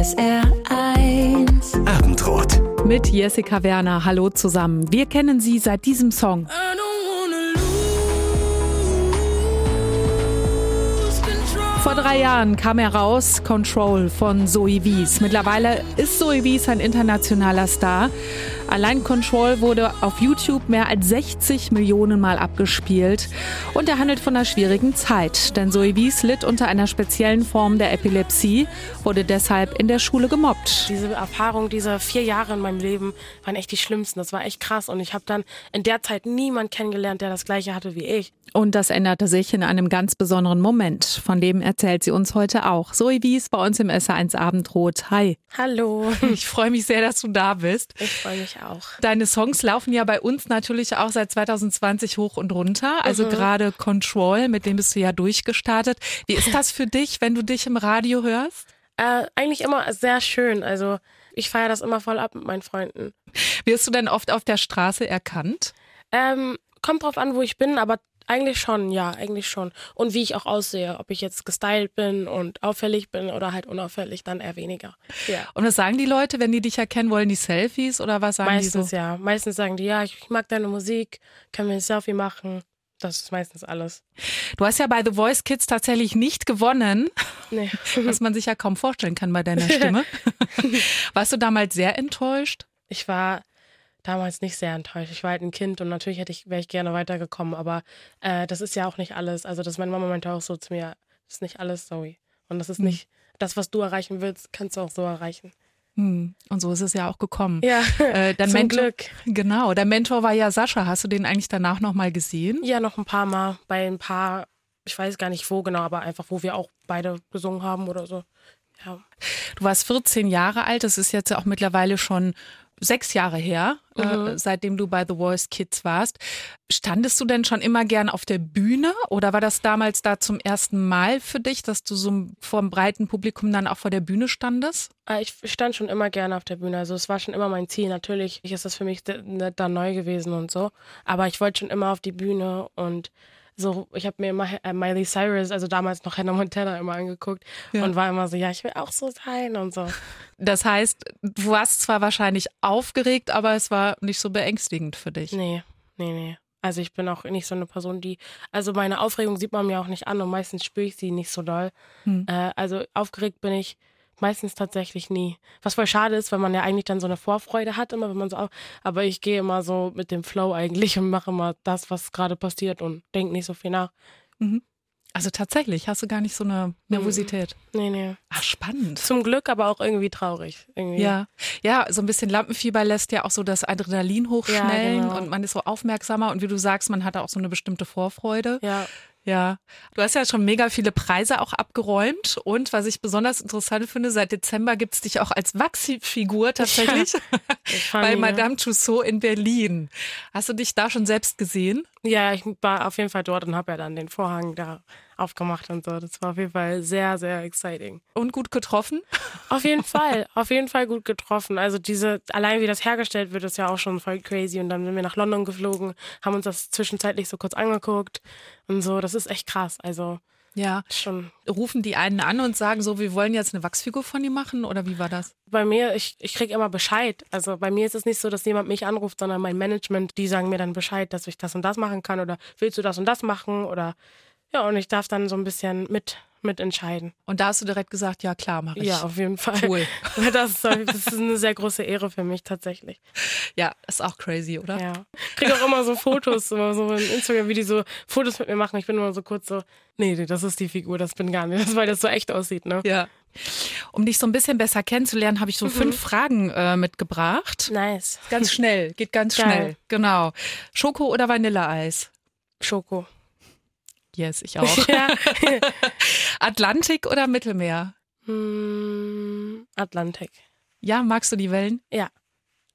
SR1 Abendrot. Mit Jessica Werner. Hallo zusammen. Wir kennen sie seit diesem Song. Vor drei Jahren kam er raus, Control von Zoe Wies. Mittlerweile ist Zoe Wies ein internationaler Star. Allein Control wurde auf YouTube mehr als 60 Millionen Mal abgespielt. Und er handelt von einer schwierigen Zeit, denn Zoe Wies litt unter einer speziellen Form der Epilepsie, wurde deshalb in der Schule gemobbt. Diese Erfahrung, diese vier Jahre in meinem Leben waren echt die schlimmsten. Das war echt krass. Und ich habe dann in der Zeit niemand kennengelernt, der das gleiche hatte wie ich. Und das änderte sich in einem ganz besonderen Moment. Von dem erzählt sie uns heute auch. Zoe Wies bei uns im SA1 Abendrot. Hi. Hallo. Ich freue mich sehr, dass du da bist. Ich freue mich auch. Deine Songs laufen ja bei uns natürlich auch seit 2020 hoch und runter. Also Mhm. gerade Control, mit dem bist du ja durchgestartet. Wie ist das für dich, wenn du dich im Radio hörst? Äh, eigentlich immer sehr schön. Also ich feiere das immer voll ab mit meinen Freunden. Wirst du denn oft auf der Straße erkannt? Ähm, kommt drauf an, wo ich bin, aber eigentlich schon, ja, eigentlich schon. Und wie ich auch aussehe, ob ich jetzt gestylt bin und auffällig bin oder halt unauffällig, dann eher weniger. Ja. Und was sagen die Leute, wenn die dich erkennen wollen, die Selfies oder was sagen Meistens die so? ja. Meistens sagen die, ja, ich mag deine Musik, können wir ein Selfie machen. Das ist meistens alles. Du hast ja bei The Voice Kids tatsächlich nicht gewonnen, Nee. was man sich ja kaum vorstellen kann bei deiner Stimme. Warst du damals sehr enttäuscht? Ich war damals nicht sehr enttäuscht. Ich war halt ein Kind und natürlich hätte ich, wäre ich gerne weitergekommen, aber äh, das ist ja auch nicht alles. Also das meine Mama meinte auch so zu mir, das ist nicht alles, Zoe. Und das ist Hm. nicht, das, was du erreichen willst, kannst du auch so erreichen. Hm. Und so ist es ja auch gekommen. Ja, Äh, dein zum Mentor, Glück. Genau, der Mentor war ja Sascha. Hast du den eigentlich danach nochmal gesehen? Ja, noch ein paar Mal bei ein paar, ich weiß gar nicht wo genau, aber einfach, wo wir auch beide gesungen haben oder so. Ja. Du warst 14 Jahre alt, das ist jetzt auch mittlerweile schon sechs Jahre her, äh, seitdem du bei The Voice Kids warst. Standest du denn schon immer gern auf der Bühne oder war das damals da zum ersten Mal für dich, dass du so vor einem breiten Publikum dann auch vor der Bühne standest? Äh, Ich stand schon immer gerne auf der Bühne. Also es war schon immer mein Ziel. Natürlich ist das für mich dann neu gewesen und so. Aber ich wollte schon immer auf die Bühne und so, ich habe mir immer äh, Miley Cyrus, also damals noch Hannah Montana, immer angeguckt Ja. und war immer so, ja, ich will auch so sein und so. Das heißt, du warst zwar wahrscheinlich aufgeregt, aber es war nicht so beängstigend für dich. Nee, nee, nee. Also ich bin auch nicht so eine Person, die, also meine Aufregung sieht man mir auch nicht an und meistens spüre ich sie nicht so doll. Hm. Äh, also aufgeregt bin ich meistens tatsächlich nie. Was voll schade ist, weil man ja eigentlich dann so eine Vorfreude hat, immer wenn man so auf, aber ich gehe immer so mit dem Flow eigentlich und mache immer das, was gerade passiert und denke nicht so viel nach. Also tatsächlich, hast du gar nicht so eine Nervosität. Nee, nee. Ach, spannend. Zum Glück, aber auch irgendwie traurig. Irgendwie. Ja, ja, so ein bisschen Lampenfieber lässt ja auch so das Adrenalin hochschnellen Ja, genau. und man ist so aufmerksamer und wie du sagst, man hat auch so eine bestimmte Vorfreude. Ja. Ja, du hast ja schon mega viele Preise auch abgeräumt und was ich besonders interessant finde, seit Dezember gibt es dich auch als Wachsfigur tatsächlich bei funny, ne? Madame Tussauds in Berlin. Hast du dich da schon selbst gesehen? Ja, ich war auf jeden Fall dort und habe ja dann den Vorhang da aufgemacht und so. Das war auf jeden Fall sehr, sehr exciting. Und gut getroffen? Auf jeden Fall, auf jeden Fall gut getroffen. Also diese, allein wie das hergestellt wird, ist ja auch schon voll crazy. Und dann sind wir nach London geflogen, haben uns das zwischenzeitlich so kurz angeguckt und so. Das ist echt krass. Also Ja. schon. Rufen die einen an und sagen so, wir wollen jetzt eine Wachsfigur von dir machen oder wie war das? Bei mir, ich, ich krieg immer Bescheid. Also bei mir ist es nicht so, dass jemand mich anruft, sondern mein Management, die sagen mir dann Bescheid, dass ich das und das machen kann oder willst du das und das machen oder ja, und ich darf dann so ein bisschen mit, mitentscheiden. Und da hast du direkt gesagt, ja klar, mache ich. Ja, auf jeden Fall. Cool. Das ist, das ist eine sehr große Ehre für mich tatsächlich. Ja, ist auch crazy, oder? Ja. Ich kriege auch immer so Fotos, immer so in Instagram, wie die so Fotos mit mir machen. Ich bin immer so kurz so, nee, nee, das ist die Figur, das bin gar nicht, das, weil das so echt aussieht, ne? Ja. Um dich so ein bisschen besser kennenzulernen, habe ich so fünf Fragen äh, mitgebracht. Nice. Ganz schnell, geht ganz Geil. schnell. Genau. Schoko oder Vanilleeis? Schoko. Yes, ich auch. Ja. Atlantik oder Mittelmeer? Hm, Atlantik. Ja, magst du die Wellen? Ja.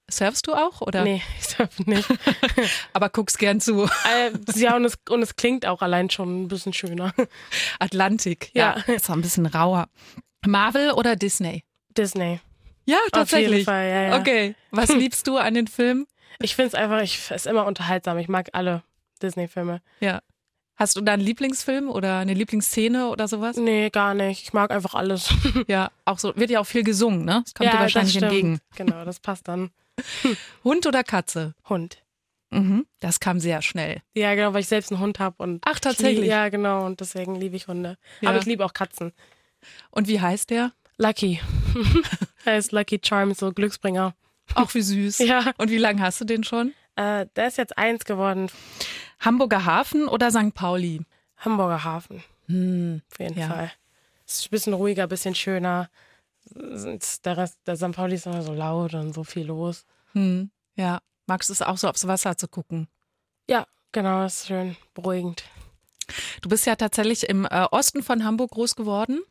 Surfst du auch oder? Nee, ich darf nicht. Aber guckst gern zu. Äh, ja, und es, und es klingt auch allein schon ein bisschen schöner. Atlantik. Ja. Ja. Ist auch ein bisschen rauer. Marvel oder Disney? Disney. Ja, Auf tatsächlich. jeden Fall, ja, ja. Okay. Was liebst du an den Filmen? Ich finde es einfach, ich es ist immer unterhaltsam. Ich mag alle Disney-Filme. Ja. Hast du da einen Lieblingsfilm oder eine Lieblingsszene oder sowas? Nee, gar nicht. Ich mag einfach alles. Ja, auch so, wird ja auch viel gesungen, ne? Das kommt dir wahrscheinlich entgegen. Genau, das passt dann. Hund oder Katze? Hund. Mhm. Das kam sehr schnell. Ja, genau, weil ich selbst einen Hund habe und Ach, tatsächlich? Ich lieb, ja, genau, und deswegen liebe ich Hunde. Ja. Aber ich liebe auch Katzen. Und wie heißt der? Lucky. er ist Lucky Charm, so Glücksbringer. Auch wie süß. Ja. Und wie lange hast du den schon? Äh, der ist jetzt eins geworden. Hamburger Hafen oder St. Pauli? Hamburger Hafen. Hm. Auf jeden Ja. Fall. Ist ein bisschen ruhiger, ein bisschen schöner. Der Rest, der St. Pauli ist immer so laut und so viel los. Hm. Ja. Magst du es auch so aufs Wasser zu gucken? Ja, genau, ist schön beruhigend. Du bist ja tatsächlich im äh, Osten von Hamburg groß geworden.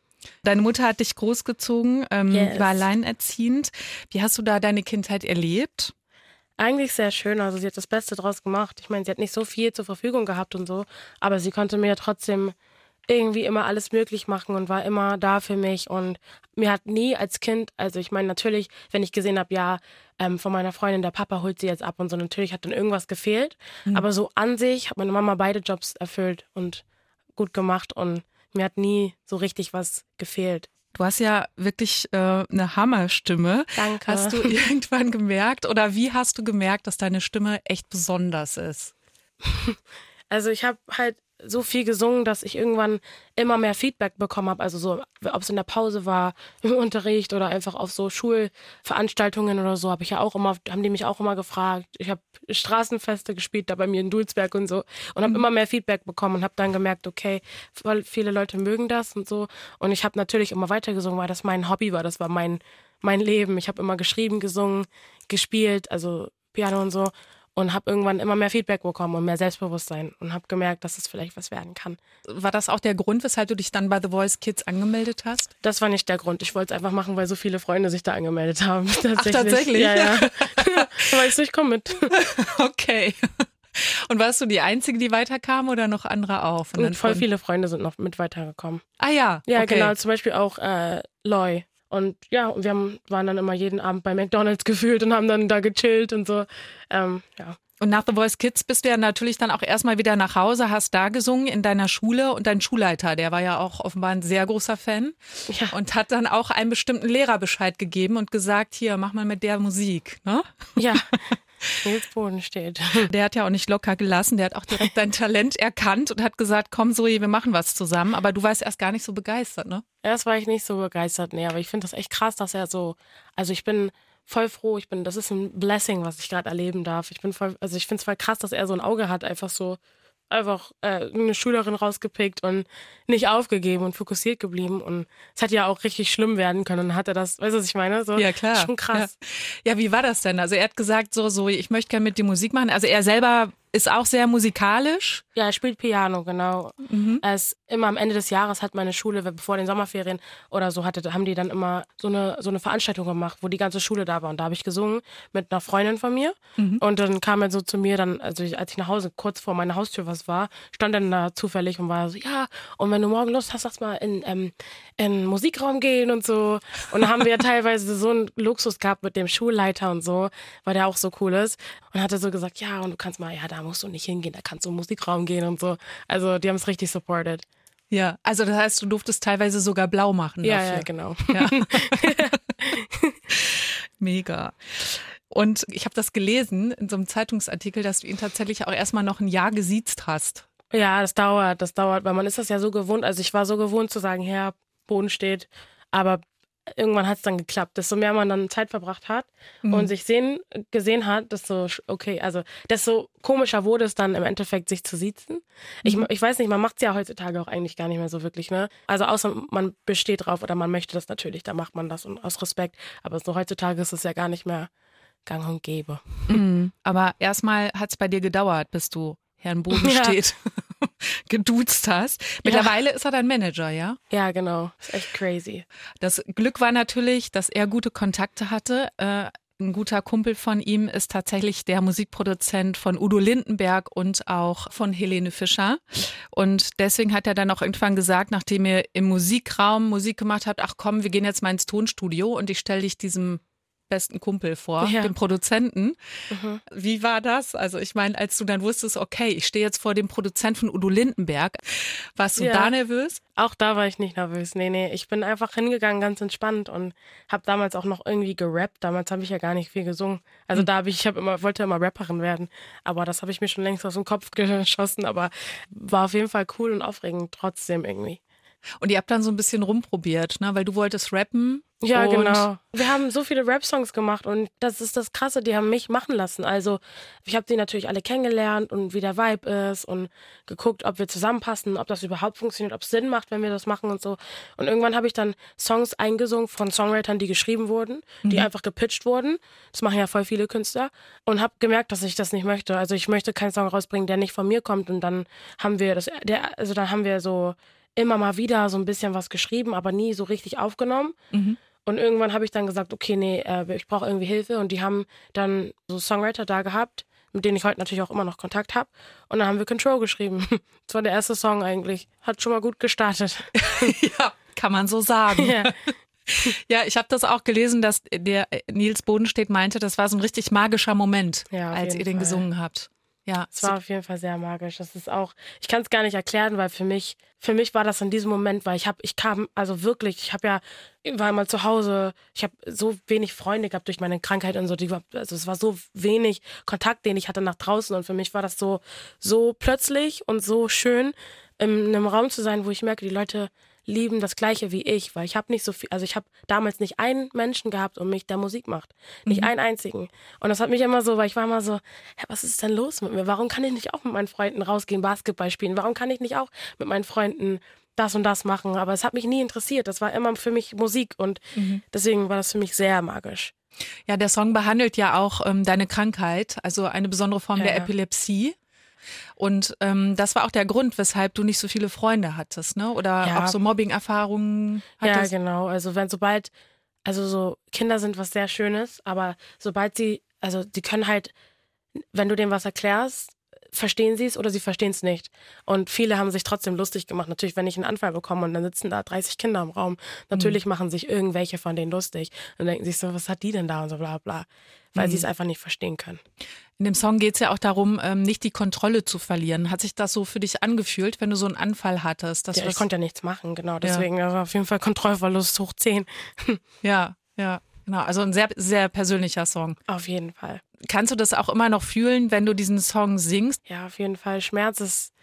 Deine Mutter hat dich großgezogen, ähm, Yes. war alleinerziehend. Wie hast du da deine Kindheit erlebt? Eigentlich sehr schön. Also sie hat das Beste draus gemacht. Ich meine, sie hat nicht so viel zur Verfügung gehabt und so, aber sie konnte mir trotzdem irgendwie immer alles möglich machen und war immer da für mich. Und mir hat nie als Kind, also ich meine, natürlich, wenn ich gesehen habe, ja, ähm, von meiner Freundin, der Papa holt sie jetzt ab und so, natürlich hat dann irgendwas gefehlt. Aber so an sich hat meine Mama beide Jobs erfüllt und gut gemacht und mir hat nie so richtig was gefehlt. Du hast ja wirklich äh, eine Hammerstimme. Danke. Hast du irgendwann gemerkt oder wie hast du gemerkt, dass deine Stimme echt besonders ist? Also ich habe halt so viel gesungen, dass ich irgendwann immer mehr Feedback bekommen habe. Also so, ob es in der Pause war, im Unterricht oder einfach auf so Schulveranstaltungen oder so, habe ich ja auch immer, haben die mich auch immer gefragt. Ich habe Straßenfeste gespielt, da bei mir in Dulsberg und so und habe immer mehr Feedback bekommen und habe dann gemerkt, okay, voll viele Leute mögen das und so. Und ich habe natürlich immer weitergesungen, weil das mein Hobby war, das war mein mein Leben. Ich habe immer geschrieben, gesungen, gespielt, also Piano und so und habe irgendwann immer mehr Feedback bekommen und mehr Selbstbewusstsein und habe gemerkt, dass es vielleicht was werden kann. War das auch der Grund, weshalb du dich dann bei The Voice Kids angemeldet hast? Das war nicht der Grund. Ich wollte es einfach machen, weil so viele Freunde sich da angemeldet haben. Tatsächlich. tatsächlich? Ja, ja. weil ich so, ich komm mit. Okay. Und warst du die Einzige, die weiterkam oder noch andere auch? Und voll viele Freunde sind noch mit weitergekommen. Ah ja. Ja, okay. genau. Zum Beispiel auch äh, Loy. Und ja, und wir haben, waren dann immer jeden Abend bei McDonalds gefühlt und haben dann da gechillt und so. Ähm, ja. Und nach The Voice Kids bist du ja natürlich dann auch erstmal wieder nach Hause, hast da gesungen in deiner Schule und dein Schulleiter, der war ja auch offenbar ein sehr großer Fan Ja. und hat dann auch einem bestimmten Lehrer Bescheid gegeben und gesagt, hier, mach mal mit der Musik. Ne? Ja. Nils Boden steht. Der hat ja auch nicht locker gelassen, der hat auch direkt dein Talent erkannt und hat gesagt, komm Zoe, wir machen was zusammen. Aber du warst erst gar nicht so begeistert, ne? Erst war ich nicht so begeistert, nee, aber ich finde das echt krass, dass er so, also ich bin voll froh, ich bin, das ist ein Blessing, was ich gerade erleben darf. Ich bin voll, also ich finde es voll krass, dass er so ein Auge hat, einfach so, einfach äh, eine Schülerin rausgepickt und nicht aufgegeben und fokussiert geblieben und es hätte ja auch richtig schlimm werden können und hat er das, weißt du, was ich meine? So, Ja, klar. Schon krass. Ja. ja, wie war das denn? Also er hat gesagt, so, so, ich möchte gerne mit dir Musik machen. Also er selber ist auch sehr musikalisch. Ja, er spielt Piano, genau. Mhm. Ist immer am Ende des Jahres hat meine Schule, bevor den Sommerferien oder so hatte, haben die dann immer so eine, so eine Veranstaltung gemacht, wo die ganze Schule da war. Und da habe ich gesungen mit einer Freundin von mir. Mhm. Und dann kam er so zu mir, dann, also ich, als ich nach Hause kurz vor meiner Haustür was war, stand er dann da zufällig und war so, ja, und wenn du morgen Lust hast, lass mal in, ähm, in den Musikraum gehen und so. Und da haben wir teilweise so einen Luxus gehabt mit dem Schulleiter und so, weil der auch so cool ist. Und hat er so gesagt, ja, und du kannst mal, ja, da musst du nicht hingehen, da kannst du im Musikraum gehen und so. Also die haben es richtig supported. Ja, also das heißt, du durftest teilweise sogar blau machen Ja, dafür. ja, genau. Ja. Mega. Und ich habe das gelesen in so einem Zeitungsartikel, dass du ihn tatsächlich auch erstmal noch ein Jahr gesiezt hast. Ja, das dauert, das dauert, weil man ist das ja so gewohnt. Also ich war so gewohnt zu sagen, Herr, Boden steht, aber irgendwann hat es dann geklappt. Desto mehr man dann Zeit verbracht hat und sich sehen, gesehen hat, desto okay, also desto komischer wurde es dann im Endeffekt, sich zu siezen. Ich, ich weiß nicht, man macht es ja heutzutage auch eigentlich gar nicht mehr so wirklich, ne? Also außer man besteht drauf oder man möchte das natürlich, da macht man das und aus Respekt. Aber so heutzutage ist es ja gar nicht mehr gang und gäbe. Mhm. Aber erstmal hat es bei dir gedauert, bis du Herrn Boden Ja. steht geduzt hast. Mittlerweile ist er dein Manager, ja? Ja, genau. Ist echt crazy. Das Glück war natürlich, dass er gute Kontakte hatte. Äh, ein guter Kumpel von ihm ist tatsächlich der Musikproduzent von Udo Lindenberg und auch von Helene Fischer. Und deswegen hat er dann auch irgendwann gesagt, nachdem ihr im Musikraum Musik gemacht habt, ach komm, wir gehen jetzt mal ins Tonstudio und ich stelle dich diesem besten Kumpel vor, Ja. dem Produzenten. Mhm. Wie war das? Also ich meine, als du dann wusstest, okay, ich stehe jetzt vor dem Produzent von Udo Lindenberg, warst du Ja. da nervös? Auch da war ich nicht nervös. Nee, nee. Ich bin einfach hingegangen, ganz entspannt und habe damals auch noch irgendwie gerappt. Damals habe ich ja gar nicht viel gesungen. Also da habe ich, ich habe immer, wollte immer Rapperin werden. Aber das habe ich mir schon längst aus dem Kopf geschossen. Aber war auf jeden Fall cool und aufregend trotzdem irgendwie. Und ihr habt dann so ein bisschen rumprobiert, ne? Weil du wolltest rappen. Ja, genau. Wir haben so viele Rap-Songs gemacht und das ist das Krasse, die haben mich machen lassen. Also ich habe die natürlich alle kennengelernt und wie der Vibe ist und geguckt, ob wir zusammenpassen, ob das überhaupt funktioniert, ob es Sinn macht, wenn wir das machen und so. Und irgendwann habe ich dann Songs eingesungen von Songwritern, die geschrieben wurden, die einfach gepitcht wurden. Das machen ja voll viele Künstler. Und habe gemerkt, dass ich das nicht möchte. Also ich möchte keinen Song rausbringen, der nicht von mir kommt. Und dann haben wir das, der, also dann haben wir so immer mal wieder so ein bisschen was geschrieben, aber nie so richtig aufgenommen. Mhm. Und irgendwann habe ich dann gesagt, okay, nee, äh, ich brauche irgendwie Hilfe. Und die haben dann so Songwriter da gehabt, mit denen ich heute natürlich auch immer noch Kontakt habe. Und dann haben wir Control geschrieben. Das war der erste Song eigentlich. Hat schon mal gut gestartet. ja, kann man so sagen. ja. Ja, ich habe das auch gelesen, dass der Nils Bodenstedt meinte, das war so ein richtig magischer Moment, Ja, als ihr den Fall. gesungen habt. Ja, Es war auf jeden Fall sehr magisch. Das ist auch, ich kann es gar nicht erklären, weil für mich, für mich war das in diesem Moment, weil ich habe, ich kam, also wirklich, ich habe ja, ich war mal zu Hause, ich habe so wenig Freunde gehabt durch meine Krankheit und so, die, also es war so wenig Kontakt, den ich hatte nach draußen und für mich war das so, so plötzlich und so schön, in einem Raum zu sein, wo ich merke, die Leute lieben das Gleiche wie ich, weil ich habe nicht so viel, also ich habe damals nicht einen Menschen gehabt um mich, der Musik macht. Nicht einen einzigen. Und das hat mich immer so, weil ich war immer so, hä, was ist denn los mit mir? Warum kann ich nicht auch mit meinen Freunden rausgehen, Basketball spielen? Warum kann ich nicht auch mit meinen Freunden das und das machen? Aber es hat mich nie interessiert. Das war immer für mich Musik und deswegen war das für mich sehr magisch. Ja, der Song behandelt ja auch ähm, deine Krankheit, also eine besondere Form Ja, der. Epilepsie. Und ähm, das war auch der Grund, weshalb du nicht so viele Freunde hattest, ne? Oder Ja. auch so Mobbing-Erfahrungen hattest. Ja, genau. Also wenn sobald, also so Kinder sind was sehr Schönes, aber sobald sie, also die können halt, wenn du denen was erklärst, verstehen sie es oder sie verstehen es nicht. Und viele haben sich trotzdem lustig gemacht. Natürlich, wenn ich einen Anfall bekomme und dann sitzen da 30 Kinder im Raum, natürlich machen sich irgendwelche von denen lustig und denken sich so, was hat die denn da und so bla bla. Weil sie es einfach nicht verstehen können. In dem Song geht es ja auch darum, ähm, nicht die Kontrolle zu verlieren. Hat sich das so für dich angefühlt, wenn du so einen Anfall hattest? Dass Ja, ich das- konnte ja nichts machen, genau. Deswegen also auf jeden Fall Kontrollverlust hoch 10. ja, ja, genau. Also ein sehr, sehr persönlicher Song. Auf jeden Fall. Kannst du das auch immer noch fühlen, wenn du diesen Song singst? Ja, auf jeden Fall. Schmerz ist,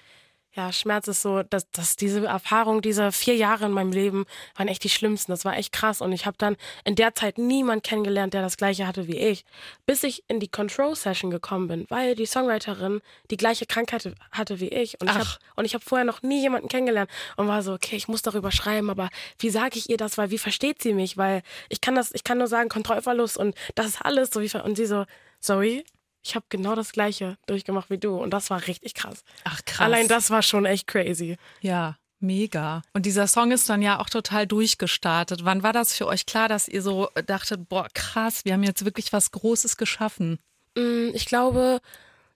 ja, Schmerz ist so, dass, dass diese Erfahrung, diese vier Jahre in meinem Leben waren echt die schlimmsten. Das war echt krass. Und ich habe dann in der Zeit niemand kennengelernt, der das gleiche hatte wie ich. Bis ich in die Control-Session gekommen bin, weil die Songwriterin die gleiche Krankheit hatte wie ich. Und ich habe Ach. und ich habe vorher noch nie jemanden kennengelernt und war so, okay, ich muss darüber schreiben, aber wie sage ich ihr das? Weil wie versteht sie mich? Weil ich kann das, ich kann nur sagen, Kontrollverlust und das ist alles so wie und sie so, sorry, ich habe genau das gleiche durchgemacht wie du und das war richtig krass. Ach krass. Allein das war schon echt crazy. Ja, mega. Und dieser Song ist dann ja auch total durchgestartet. Wann war das für euch klar, dass ihr so dachtet, boah, krass, wir haben jetzt wirklich was Großes geschaffen? Mm, Ich glaube,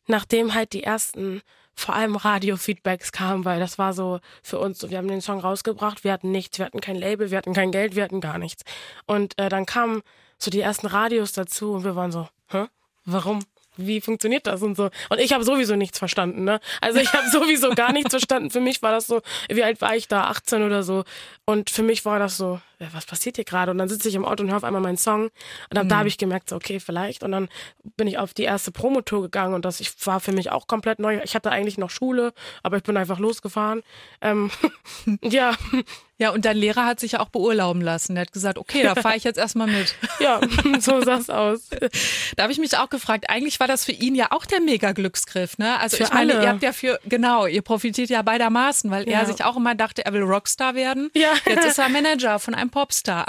nachdem halt die ersten vor allem Radio-Feedbacks kamen, weil das war so für uns, so, wir haben den Song rausgebracht, wir hatten nichts, wir hatten kein Label, wir hatten kein Geld, wir hatten gar nichts. Und äh, dann kamen so die ersten Radios dazu und wir waren so, hä? Warum? Wie funktioniert das und so? Und ich habe sowieso nichts verstanden, ne? Also ich habe sowieso gar nichts verstanden. Für mich war das so, wie alt war ich da? 18 oder so. Und für mich war das so, ja, was passiert hier gerade? Und dann sitze ich im Auto und höre auf einmal meinen Song. Und ab da habe ich gemerkt, so, okay, vielleicht. Und dann bin ich auf die erste Promotour gegangen und das ich, war für mich auch komplett neu. Ich hatte eigentlich noch Schule, aber ich bin einfach losgefahren. Ähm, ja, Ja, und dein Lehrer hat sich ja auch beurlauben lassen. Der hat gesagt, okay, da fahre ich jetzt erstmal mit. ja, so sah's aus. Da habe ich mich auch gefragt, eigentlich war das für ihn ja auch der Mega-Glücksgriff, ne? Also Für ich meine, alle. ihr habt ja für, genau, ihr profitiert ja beidermaßen, weil Ja. er sich auch immer dachte, er will Rockstar werden. Ja. Jetzt ist er Manager von einem Popstar.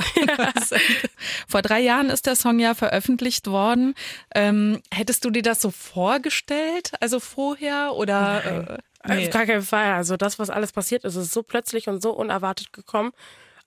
Vor drei Jahren ist der Song ja veröffentlicht worden. Ähm, hättest du dir das so vorgestellt, also vorher oder? Nee. Auf gar keinen Fall. Also das, was alles passiert ist, ist so plötzlich und so unerwartet gekommen.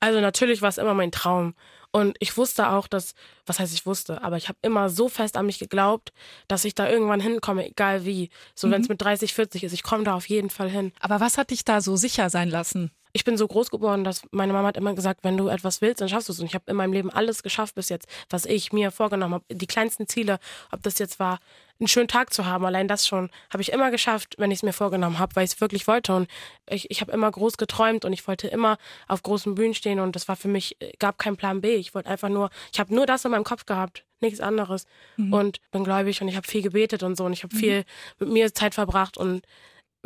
Also natürlich war es immer mein Traum. Und ich wusste auch, dass, was heißt ich wusste, aber ich habe immer so fest an mich geglaubt, dass ich da irgendwann hinkomme, egal wie. So wenn es mit 30, 40 ist, ich komme da auf jeden Fall hin. Aber was hat dich da so sicher sein lassen? Ich bin so groß geworden, dass meine Mama hat immer gesagt, wenn du etwas willst, dann schaffst du es. Und ich habe in meinem Leben alles geschafft bis jetzt, was ich mir vorgenommen habe. Die kleinsten Ziele, ob das jetzt war, einen schönen Tag zu haben, allein das schon, habe ich immer geschafft, wenn ich es mir vorgenommen habe, weil ich es wirklich wollte. Und ich, ich habe immer groß geträumt und ich wollte immer auf großen Bühnen stehen und das war für mich, gab keinen Plan B. Ich wollte einfach nur, ich habe nur das in meinem Kopf gehabt, nichts anderes. Mhm. Und bin gläubig und ich habe viel gebetet und so und ich habe mhm. viel mit mir Zeit verbracht und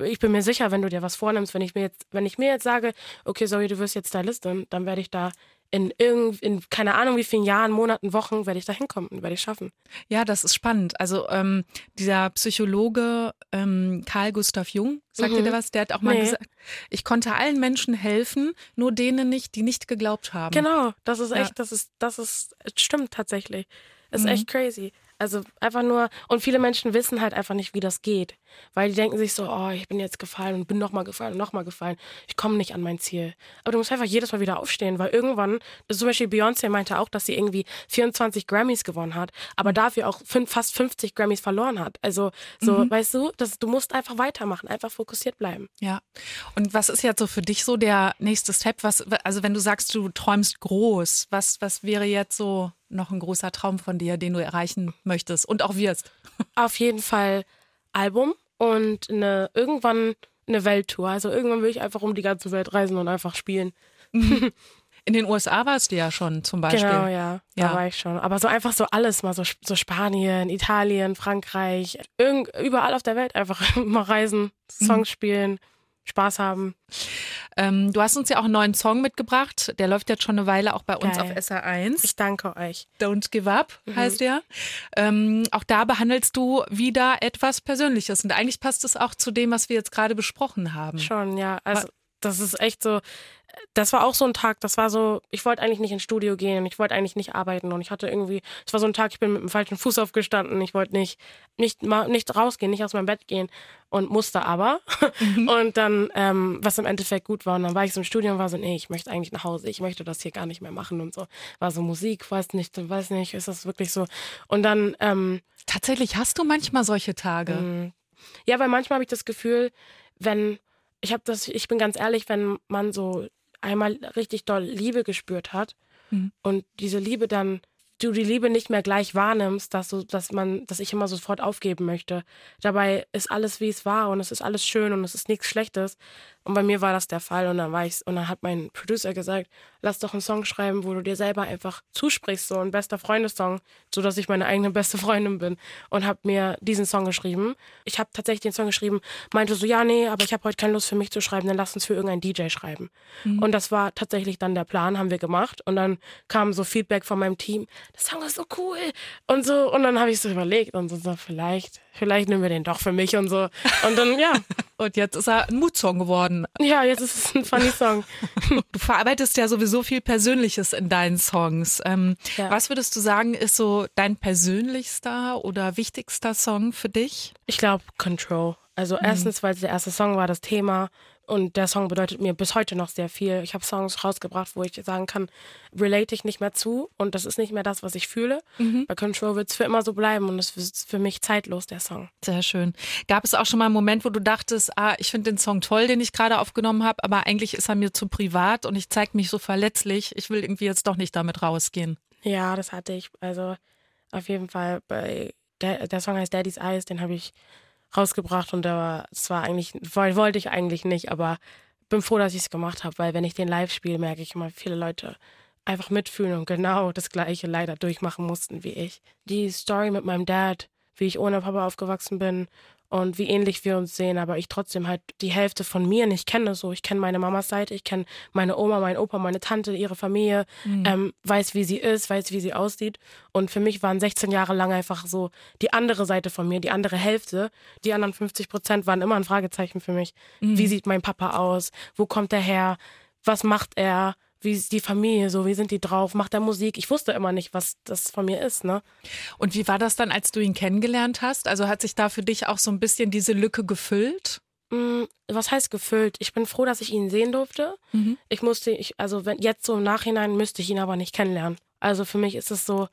ich bin mir sicher, wenn du dir was vornimmst, wenn ich mir jetzt, wenn ich mir jetzt sage, okay, sorry, du wirst jetzt Stylistin, dann werde ich da in irgend, in keine Ahnung wie vielen Jahren, Monaten, Wochen werde ich da hinkommen und werde ich schaffen. Ja, das ist spannend. Also ähm, dieser Psychologe ähm, Karl Gustav Jung, sagt mhm. dir der was? Der hat auch mal nee. gesagt, ich konnte allen Menschen helfen, nur denen nicht, die nicht geglaubt haben. Genau, das ist echt, ja. das ist, das ist, stimmt tatsächlich. Das ist mhm. echt crazy. Also einfach nur, und viele Menschen wissen halt einfach nicht, wie das geht. Weil die denken sich so, oh, ich bin jetzt gefallen und bin nochmal gefallen und nochmal gefallen. Ich komme nicht an mein Ziel. Aber du musst einfach jedes Mal wieder aufstehen, weil irgendwann, zum Beispiel Beyoncé meinte auch, dass sie irgendwie 24 Grammys gewonnen hat, aber mhm. dafür auch fast 50 Grammys verloren hat. Also so, mhm. weißt du, das, du musst einfach weitermachen, einfach fokussiert bleiben. Ja. Und was ist jetzt so für dich so der nächste Step? Was, also wenn du sagst, du träumst groß, was, was wäre jetzt so noch ein großer Traum von dir, den du erreichen möchtest und auch wirst? Auf jeden Fall Album und eine, irgendwann eine Welttour. Also irgendwann will ich einfach um die ganze Welt reisen und einfach spielen. In den USA warst du ja schon zum Beispiel. Genau, ja. Da ja. war ich schon. Aber so einfach so alles mal, so, so Spanien, Italien, Frankreich, irgend, überall auf der Welt einfach mal reisen, Songs mhm. spielen. Spaß haben. Ähm, du hast uns ja auch einen neuen Song mitgebracht. Der läuft jetzt schon eine Weile auch bei uns Geil. auf SR1. Ich danke euch. Don't Give Up mhm. heißt der. Ähm, auch da behandelst du wieder etwas Persönliches. Und eigentlich passt es auch zu dem, was wir jetzt gerade besprochen haben. Schon, ja. Also das ist echt so, das war auch so ein Tag, das war so, ich wollte eigentlich nicht ins Studio gehen, ich wollte eigentlich nicht arbeiten und ich hatte irgendwie, es war so ein Tag, ich bin mit dem falschen Fuß aufgestanden, ich wollte nicht, nicht, nicht rausgehen, nicht aus meinem Bett gehen und musste aber. Mhm. Und dann, ähm, was im Endeffekt gut war, und dann war ich so im Studio und war so, nee, ich möchte eigentlich nach Hause, ich möchte das hier gar nicht mehr machen und so. War so Musik, weiß nicht, weiß nicht, ist das wirklich so. Und dann, ähm, Tatsächlich hast du manchmal solche Tage. Mm, ja, weil manchmal habe ich das Gefühl, wenn, ich habe das, ich bin ganz ehrlich, wenn man so einmal richtig doll Liebe gespürt hat mhm. und diese Liebe dann du die Liebe nicht mehr gleich wahrnimmst, dass so, dass man, dass ich immer sofort aufgeben möchte. Dabei ist alles wie es war und es ist alles schön und es ist nichts Schlechtes. Und bei mir war das der Fall und dann war ich und dann hat mein Producer gesagt, lass doch einen Song schreiben, wo du dir selber einfach zusprichst, so ein bester Freundessong, so dass ich meine eigene beste Freundin bin und habe mir diesen Song geschrieben. Ich habe tatsächlich den Song geschrieben, meinte so ja nee, aber ich habe heute keine Lust für mich zu schreiben, dann lass uns für irgendeinen DJ schreiben. Mhm. Und das war tatsächlich dann der Plan, haben wir gemacht und dann kam so Feedback von meinem Team, der Song ist so cool und so und dann habe ich so überlegt und so, so vielleicht vielleicht nehmen wir den doch für mich und so. Und dann, ja. und jetzt ist er ein Mutsong geworden. Ja, jetzt ist es ein funny Song. du verarbeitest ja sowieso viel Persönliches in deinen Songs. Ähm, ja. Was würdest du sagen, ist so dein persönlichster oder wichtigster Song für dich? Ich glaube Control. Also erstens, weil es der erste Song war, das Thema. Und der Song bedeutet mir bis heute noch sehr viel. Ich habe Songs rausgebracht, wo ich sagen kann, relate ich nicht mehr zu und das ist nicht mehr das, was ich fühle. Mhm. Bei Control wird es für immer so bleiben und es ist für mich zeitlos, der Song. Sehr schön. Gab es auch schon mal einen Moment, wo du dachtest, ah, ich finde den Song toll, den ich gerade aufgenommen habe, aber eigentlich ist er mir zu privat und ich zeige mich so verletzlich. Ich will irgendwie jetzt doch nicht damit rausgehen. Ja, das hatte ich. Also auf jeden Fall bei der, der Song heißt Daddy's Eyes, den habe ich rausgebracht und der war, es war eigentlich, wollte ich eigentlich nicht, aber bin froh, dass ich es gemacht habe, weil wenn ich den live spiele, merke ich immer, viele Leute einfach mitfühlen und genau das Gleiche leider durchmachen mussten wie ich. Die Story mit meinem Dad, wie ich ohne Papa aufgewachsen bin und wie ähnlich wir uns sehen, aber ich trotzdem halt die Hälfte von mir nicht kenne. So, ich kenne meine Mamas Seite, ich kenne meine Oma, meinen Opa, meine Tante, ihre Familie, mhm. ähm, weiß, wie sie ist, weiß, wie sie aussieht. Und für mich waren 16 Jahre lang einfach so die andere Seite von mir, die andere Hälfte. Die anderen 50 Prozent waren immer ein Fragezeichen für mich. Mhm. Wie sieht mein Papa aus? Wo kommt er her? Was macht er? Wie ist die Familie so, wie sind die drauf, macht er Musik? Ich wusste immer nicht, was das von mir ist, ne? Und wie war das dann, als du ihn kennengelernt hast? Also hat sich da für dich auch so ein bisschen diese Lücke gefüllt? Mm, was heißt gefüllt? Ich bin froh, dass ich ihn sehen durfte. Mhm. Ich musste, ich, also wenn, jetzt so im Nachhinein müsste ich ihn aber nicht kennenlernen. Also für mich ist es so,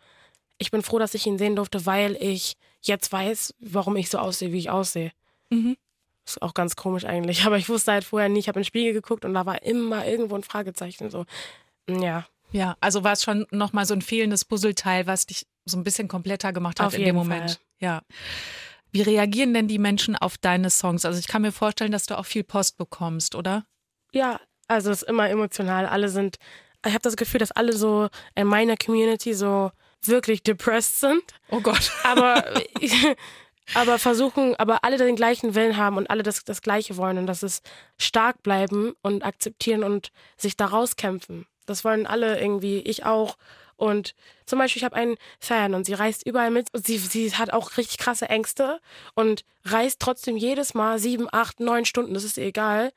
ich bin froh, dass ich ihn sehen durfte, weil ich jetzt weiß, warum ich so aussehe, wie ich aussehe. Mhm. Ist auch ganz komisch eigentlich. Aber ich wusste halt vorher nie, ich habe in den Spiegel geguckt und da war immer irgendwo ein Fragezeichen. So, ja. Ja, also war es schon nochmal so ein fehlendes Puzzleteil, was dich so ein bisschen kompletter gemacht hat Auf in dem Moment. Fall. Ja. Wie reagieren denn die Menschen auf deine Songs? Also ich kann mir vorstellen, dass du auch viel Post bekommst, oder? Ja, also es ist immer emotional. Alle sind, ich habe das Gefühl, dass alle so in meiner Community so wirklich depressed sind. Oh Gott. aber, aber versuchen, aber alle den gleichen Willen haben und alle das, das Gleiche wollen und das ist stark bleiben und akzeptieren und sich da rauskämpfen. Das wollen alle irgendwie, ich auch. Und zum Beispiel, ich habe einen Fan und sie reist überall mit. Und sie, sie hat auch richtig krasse Ängste und reist trotzdem jedes Mal sieben, acht, neun Stunden, das ist ihr egal,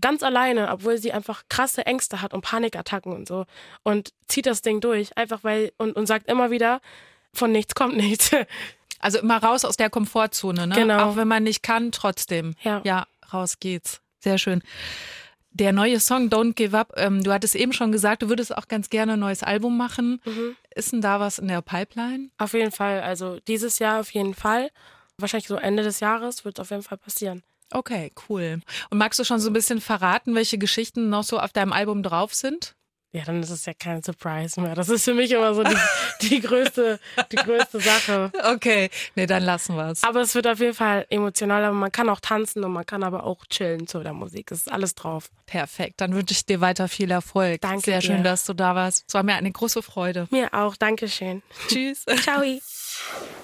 ganz alleine, obwohl sie einfach krasse Ängste hat und Panikattacken und so. Und zieht das Ding durch, einfach weil, und, und sagt immer wieder, von nichts kommt nichts. Also immer raus aus der Komfortzone, ne? Genau. Auch wenn man nicht kann, trotzdem. Ja. Ja, raus geht's. Sehr schön. Der neue Song Don't Give Up, ähm, du hattest eben schon gesagt, du würdest auch ganz gerne ein neues Album machen. Mhm. Ist denn da was in der Pipeline? Auf jeden Fall, also dieses Jahr auf jeden Fall. Wahrscheinlich so Ende des Jahres wird es auf jeden Fall passieren. Okay, cool. Und magst du schon so ein bisschen verraten, welche Geschichten noch so auf deinem Album drauf sind? Ja, dann ist es ja kein Surprise mehr. Das ist für mich immer so die, die, größte, die größte Sache. Okay, nee, dann lassen wir's. Aber es wird auf jeden Fall emotional, aber man kann auch tanzen und man kann aber auch chillen zu der Musik. Es ist alles drauf. Perfekt, dann wünsche ich dir weiter viel Erfolg. Danke Sehr schön, dir. dass du da warst. Es war mir eine große Freude. Mir auch. Dankeschön. Tschüss. Ciao.